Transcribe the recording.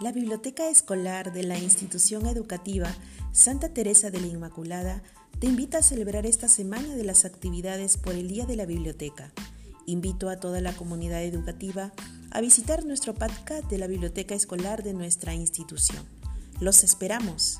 La Biblioteca Escolar de la Institución Educativa Santa Teresa de la Inmaculada te invita a celebrar esta semana de las actividades por el Día de la Biblioteca. Invito a toda la comunidad educativa a visitar nuestro podcast de la Biblioteca Escolar de nuestra institución. Los esperamos.